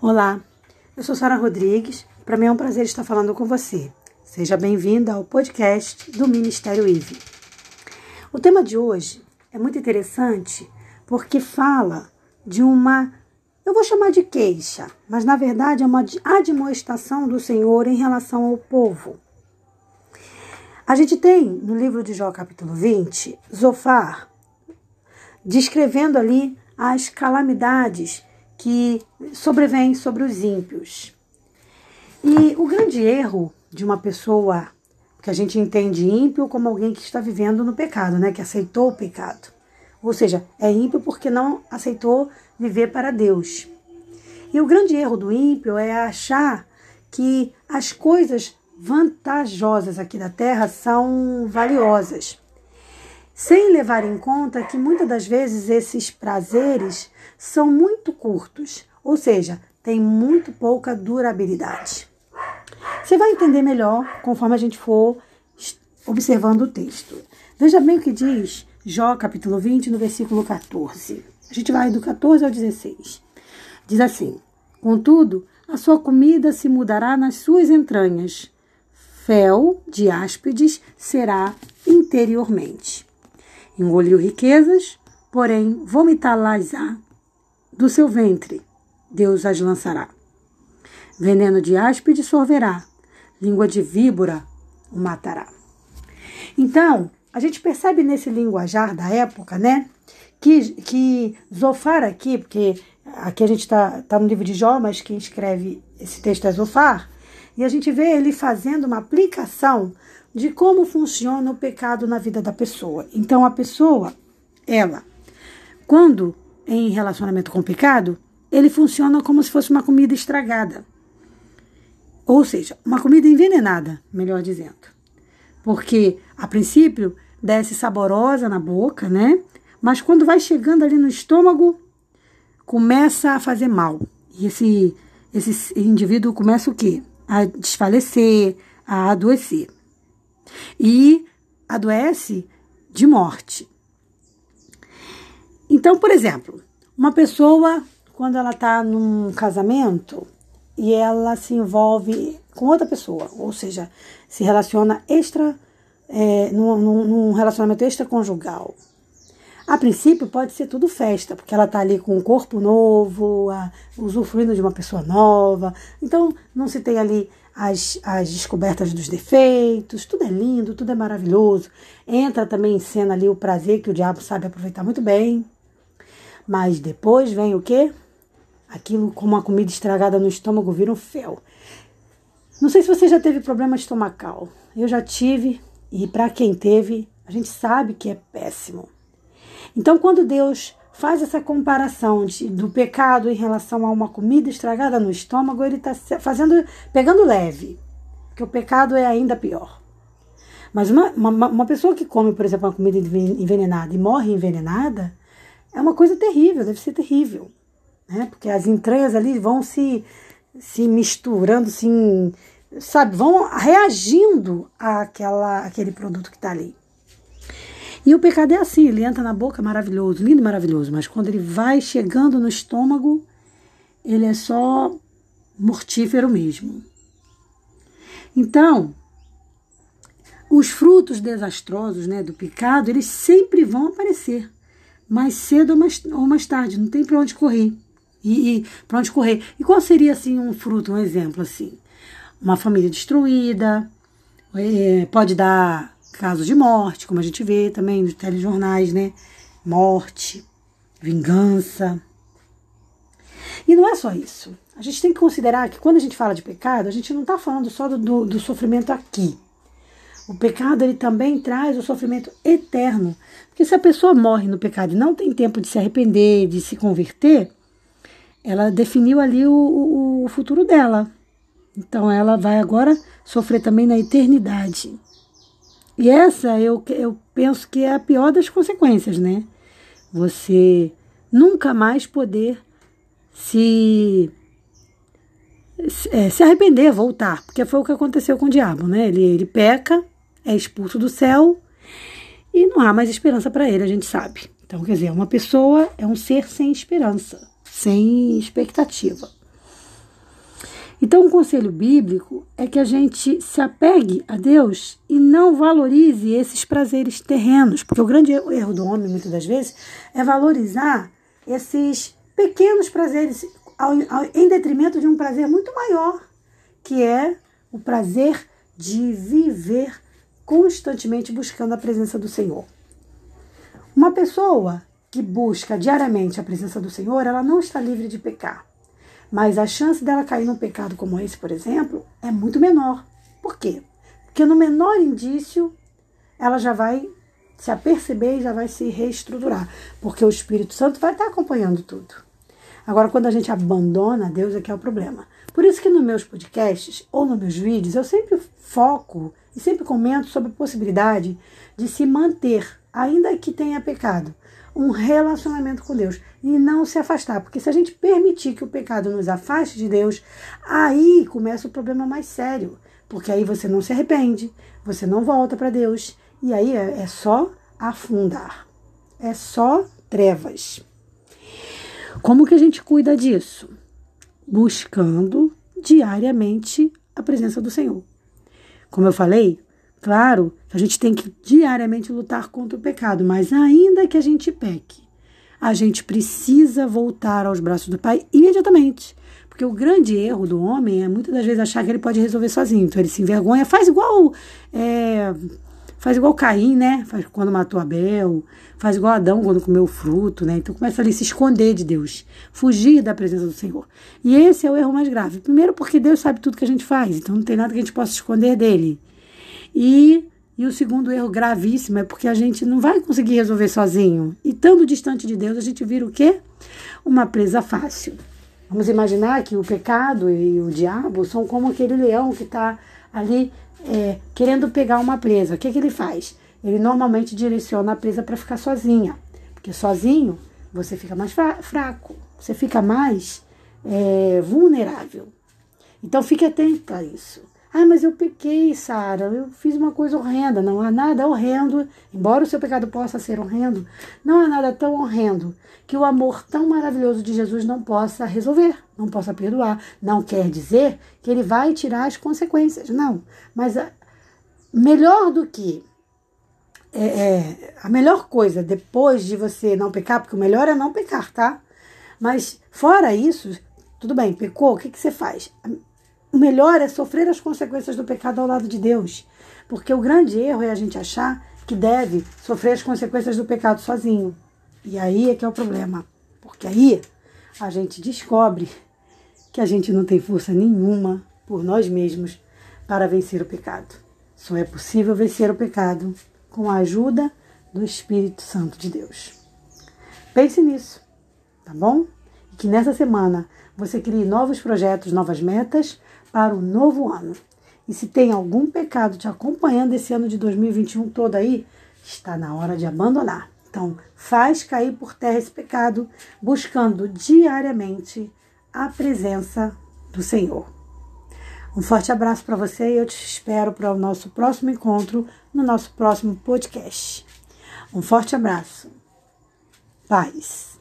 Olá, eu sou Sara Rodrigues. Para mim é um prazer estar falando com você. Seja bem-vinda ao podcast do Ministério IVE. O tema de hoje é muito interessante porque fala de uma, eu vou chamar de queixa, mas na verdade é uma admoestação do Senhor em relação ao povo. A gente tem no livro de Jó, capítulo 20, Zofar descrevendo ali as calamidades que sobrevém sobre os ímpios. E o grande erro de uma pessoa que a gente entende ímpio como alguém que está vivendo no pecado, né, que aceitou o pecado. Ou seja, é ímpio porque não aceitou viver para Deus. E o grande erro do ímpio é achar que as coisas vantajosas aqui da terra são valiosas sem levar em conta que muitas das vezes esses prazeres são muito curtos, ou seja, têm muito pouca durabilidade. Você vai entender melhor conforme a gente for observando o texto. Veja bem o que diz Jó, capítulo 20, no versículo 14. A gente vai do 14 ao 16. Diz assim: Contudo, a sua comida se mudará nas suas entranhas, fel de áspides será interiormente. Engoliu riquezas, porém vomitá-las-á do seu ventre, Deus as lançará. Veneno de áspide sorverá, língua de víbora o matará. Então, a gente percebe nesse linguajar da época, né, que, que Zofar aqui, porque aqui a gente está tá no livro de Jó, mas quem escreve esse texto é Zofar, e a gente vê ele fazendo uma aplicação de como funciona o pecado na vida da pessoa. Então, a pessoa, ela, quando em relacionamento com o pecado, ele funciona como se fosse uma comida estragada. Ou seja, uma comida envenenada, melhor dizendo. Porque, a princípio, desce saborosa na boca, né? Mas quando vai chegando ali no estômago, começa a fazer mal. E esse, esse indivíduo começa o quê? A desfalecer, a adoecer e adoece de morte. Então, por exemplo, uma pessoa, quando ela está num casamento e ela se envolve com outra pessoa, ou seja, se relaciona extra, é, num, num relacionamento extraconjugal. A princípio pode ser tudo festa, porque ela está ali com um corpo novo, a, usufruindo de uma pessoa nova. Então não se tem ali as, as descobertas dos defeitos, tudo é lindo, tudo é maravilhoso. Entra também em cena ali o prazer que o diabo sabe aproveitar muito bem. Mas depois vem o quê? Aquilo como uma comida estragada no estômago vira um fel. Não sei se você já teve problema estomacal. Eu já tive, e para quem teve, a gente sabe que é péssimo. Então, quando Deus faz essa comparação de, do pecado em relação a uma comida estragada no estômago, ele está fazendo, pegando leve, porque o pecado é ainda pior. Mas uma, uma, uma, pessoa que come, por exemplo, uma comida envenenada e morre envenenada, é uma coisa terrível, deve ser terrível. Né? Porque as entranhas ali vão se, se misturando, se, sabe, vão reagindo àquela, àquele produto que está ali. E o pecado é assim, ele entra na boca, maravilhoso, lindo maravilhoso, mas quando ele vai chegando no estômago, ele é só mortífero mesmo. Então, os frutos desastrosos né, do pecado, eles sempre vão aparecer, mais cedo ou mais, ou mais tarde, não tem para onde correr. E, e para onde correr. E qual seria assim um fruto, um exemplo assim? Uma família destruída, é, pode dar casos de morte, como a gente vê também nos telejornais, né? Morte, vingança. E não é só isso. A gente tem que considerar que quando a gente fala de pecado, a gente não está falando só do, do, do sofrimento aqui. O pecado ele também traz o sofrimento eterno. Porque se a pessoa morre no pecado e não tem tempo de se arrepender, de se converter, ela definiu ali o, o, o futuro dela. Então ela vai agora sofrer também na eternidade. E essa eu, eu penso que é a pior das consequências, né? Você nunca mais poder se é, se arrepender, voltar, porque foi o que aconteceu com o diabo, né? Ele, ele peca, é expulso do céu e não há mais esperança para ele, a gente sabe. Então, quer dizer, uma pessoa é um ser sem esperança, sem expectativa. Então, um conselho bíblico é que a gente se apegue a Deus e não valorize esses prazeres terrenos, porque o grande erro do homem, muitas das vezes, é valorizar esses pequenos prazeres ao, ao, em detrimento de um prazer muito maior, que é o prazer de viver constantemente buscando a presença do Senhor. Uma pessoa que busca diariamente a presença do Senhor, ela não está livre de pecar. Mas a chance dela cair num pecado como esse, por exemplo, é muito menor. Por quê? Porque no menor indício, ela já vai se aperceber e já vai se reestruturar. Porque o Espírito Santo vai estar acompanhando tudo. Agora, quando a gente abandona Deus, é que é o problema. Por isso que nos meus podcasts ou nos meus vídeos, eu sempre foco e sempre comento sobre a possibilidade de se manter, ainda que tenha pecado, um relacionamento com Deus e não se afastar, porque se a gente permitir que o pecado nos afaste de Deus, aí começa o problema mais sério, porque aí você não se arrepende, você não volta para Deus e aí é, é só afundar, é só trevas. Como que a gente cuida disso? Buscando diariamente a presença do Senhor. Como eu falei, Claro a gente tem que diariamente lutar contra o pecado, mas ainda que a gente peque, a gente precisa voltar aos braços do Pai imediatamente. Porque o grande erro do homem é muitas das vezes achar que ele pode resolver sozinho. Então ele se envergonha, faz igual. É, faz igual Caim, né? Faz quando matou Abel, faz igual Adão quando comeu o fruto, né? Então começa ali a se esconder de Deus, fugir da presença do Senhor. E esse é o erro mais grave. Primeiro, porque Deus sabe tudo que a gente faz, então não tem nada que a gente possa esconder dele. E, e o segundo erro gravíssimo é porque a gente não vai conseguir resolver sozinho. E estando distante de Deus, a gente vira o quê? Uma presa fácil. Vamos imaginar que o pecado e o diabo são como aquele leão que está ali é, querendo pegar uma presa. O que, que ele faz? Ele normalmente direciona a presa para ficar sozinha. Porque sozinho você fica mais fraco, você fica mais é, vulnerável. Então fique atento a isso. Ah, mas eu pequei, Sara, eu fiz uma coisa horrenda. Não há nada horrendo, embora o seu pecado possa ser horrendo, não há nada tão horrendo que o amor tão maravilhoso de Jesus não possa resolver, não possa perdoar. Não quer dizer que ele vai tirar as consequências, não. Mas a, melhor do que. É, é, a melhor coisa depois de você não pecar, porque o melhor é não pecar, tá? Mas fora isso, tudo bem, pecou, o que, que você faz? O melhor é sofrer as consequências do pecado ao lado de Deus. Porque o grande erro é a gente achar que deve sofrer as consequências do pecado sozinho. E aí é que é o problema. Porque aí a gente descobre que a gente não tem força nenhuma por nós mesmos para vencer o pecado. Só é possível vencer o pecado com a ajuda do Espírito Santo de Deus. Pense nisso, tá bom? Que nessa semana você crie novos projetos, novas metas para o novo ano. E se tem algum pecado te acompanhando esse ano de 2021 todo aí, está na hora de abandonar. Então, faz cair por terra esse pecado, buscando diariamente a presença do Senhor. Um forte abraço para você e eu te espero para o nosso próximo encontro no nosso próximo podcast. Um forte abraço. Paz.